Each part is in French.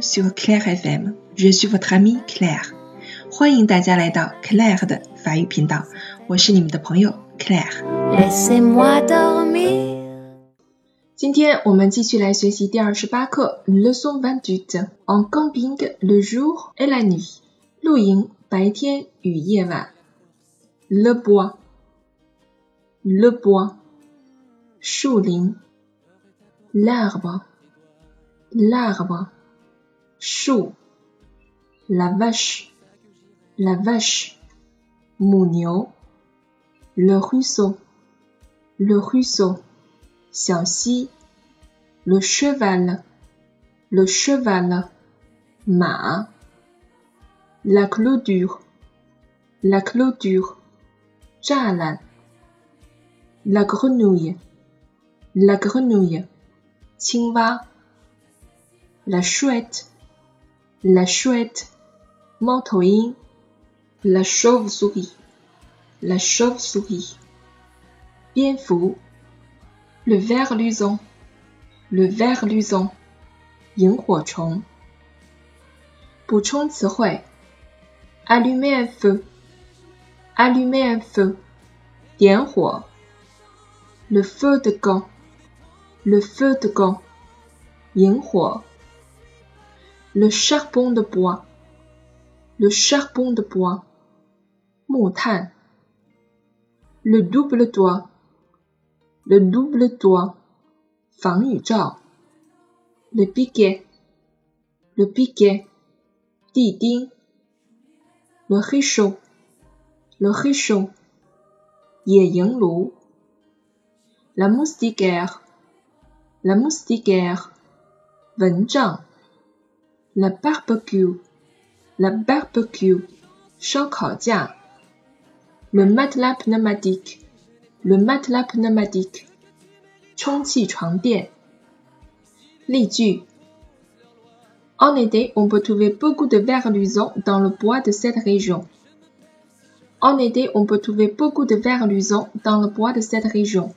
je sur Claire FM，je suis votre amie Claire。欢迎大家来到 Claire 的法语频道，我是你们的朋友 Claire。今天我们继续来学习第二十八课 Leçon vingt-huit en camping le jour et la nuit。露营白天与夜晚。Le bois。Le bois。树林。L'arbre。chou, la vache, la vache, mounion, le ruisseau, le ruisseau, xiangxi, le cheval, le cheval, ma, la clôture, la clôture, jalan, la grenouille, la grenouille, qingwa, la chouette, ，la chouette，la chouette，猫头鹰，la chauve-souris，la chauve-souris，蝙蝠。Le ver luisant, le ver luisant，萤火虫。补充词汇：allumer un feu, allumer un feu，点火。Le feu de camp, le feu de camp，萤火。 Le charbon de bois, le charbon de bois，木炭。Le double toit。le double toit，防雨罩；le piquet，le piquet，地钉；le réchaud，le réchaud，野营炉；la moustiquaire，la moustiquaire，蚊帐 ；la barbecue，la barbecue，烧烤架；le matelas pneumatique。Le matelas pneumatique，充气床垫。例句：En été, on peut trouver beaucoup de vers luisants dans le bois de cette région. En été, on peut trouver beaucoup de vers luisants dans le bois de cette région.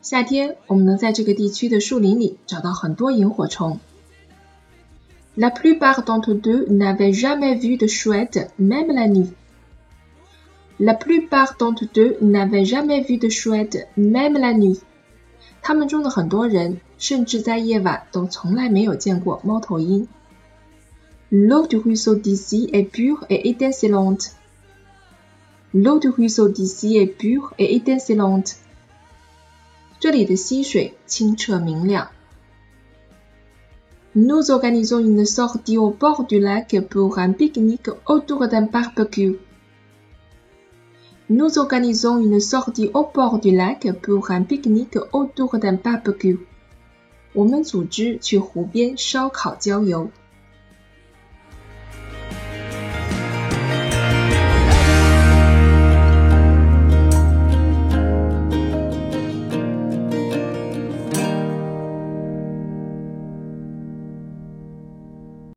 夏天，我们能在这个地区的树林里找到很多萤火虫。 La plupart d'entre eux n'avaient jamais vu de chouette, même la nuit. La plupart d'entre eux n'avaient jamais vu de chouette, même la nuit. 他们中的很多人，甚至在夜晚都从来没有见过猫头鹰。L'eau du ruisseau d'ici est pure et étincelante. L'eau du ruisseau d'ici est pure et étincelante. 这里的溪水清澈明亮。 Nous organisons une sortie au bord du lac pour un pique-nique autour d'un barbecue. Nous organisons une sortie au bord du lac pour un pique-nique autour d'un barbecue. 我们组织去湖边烧烤郊游。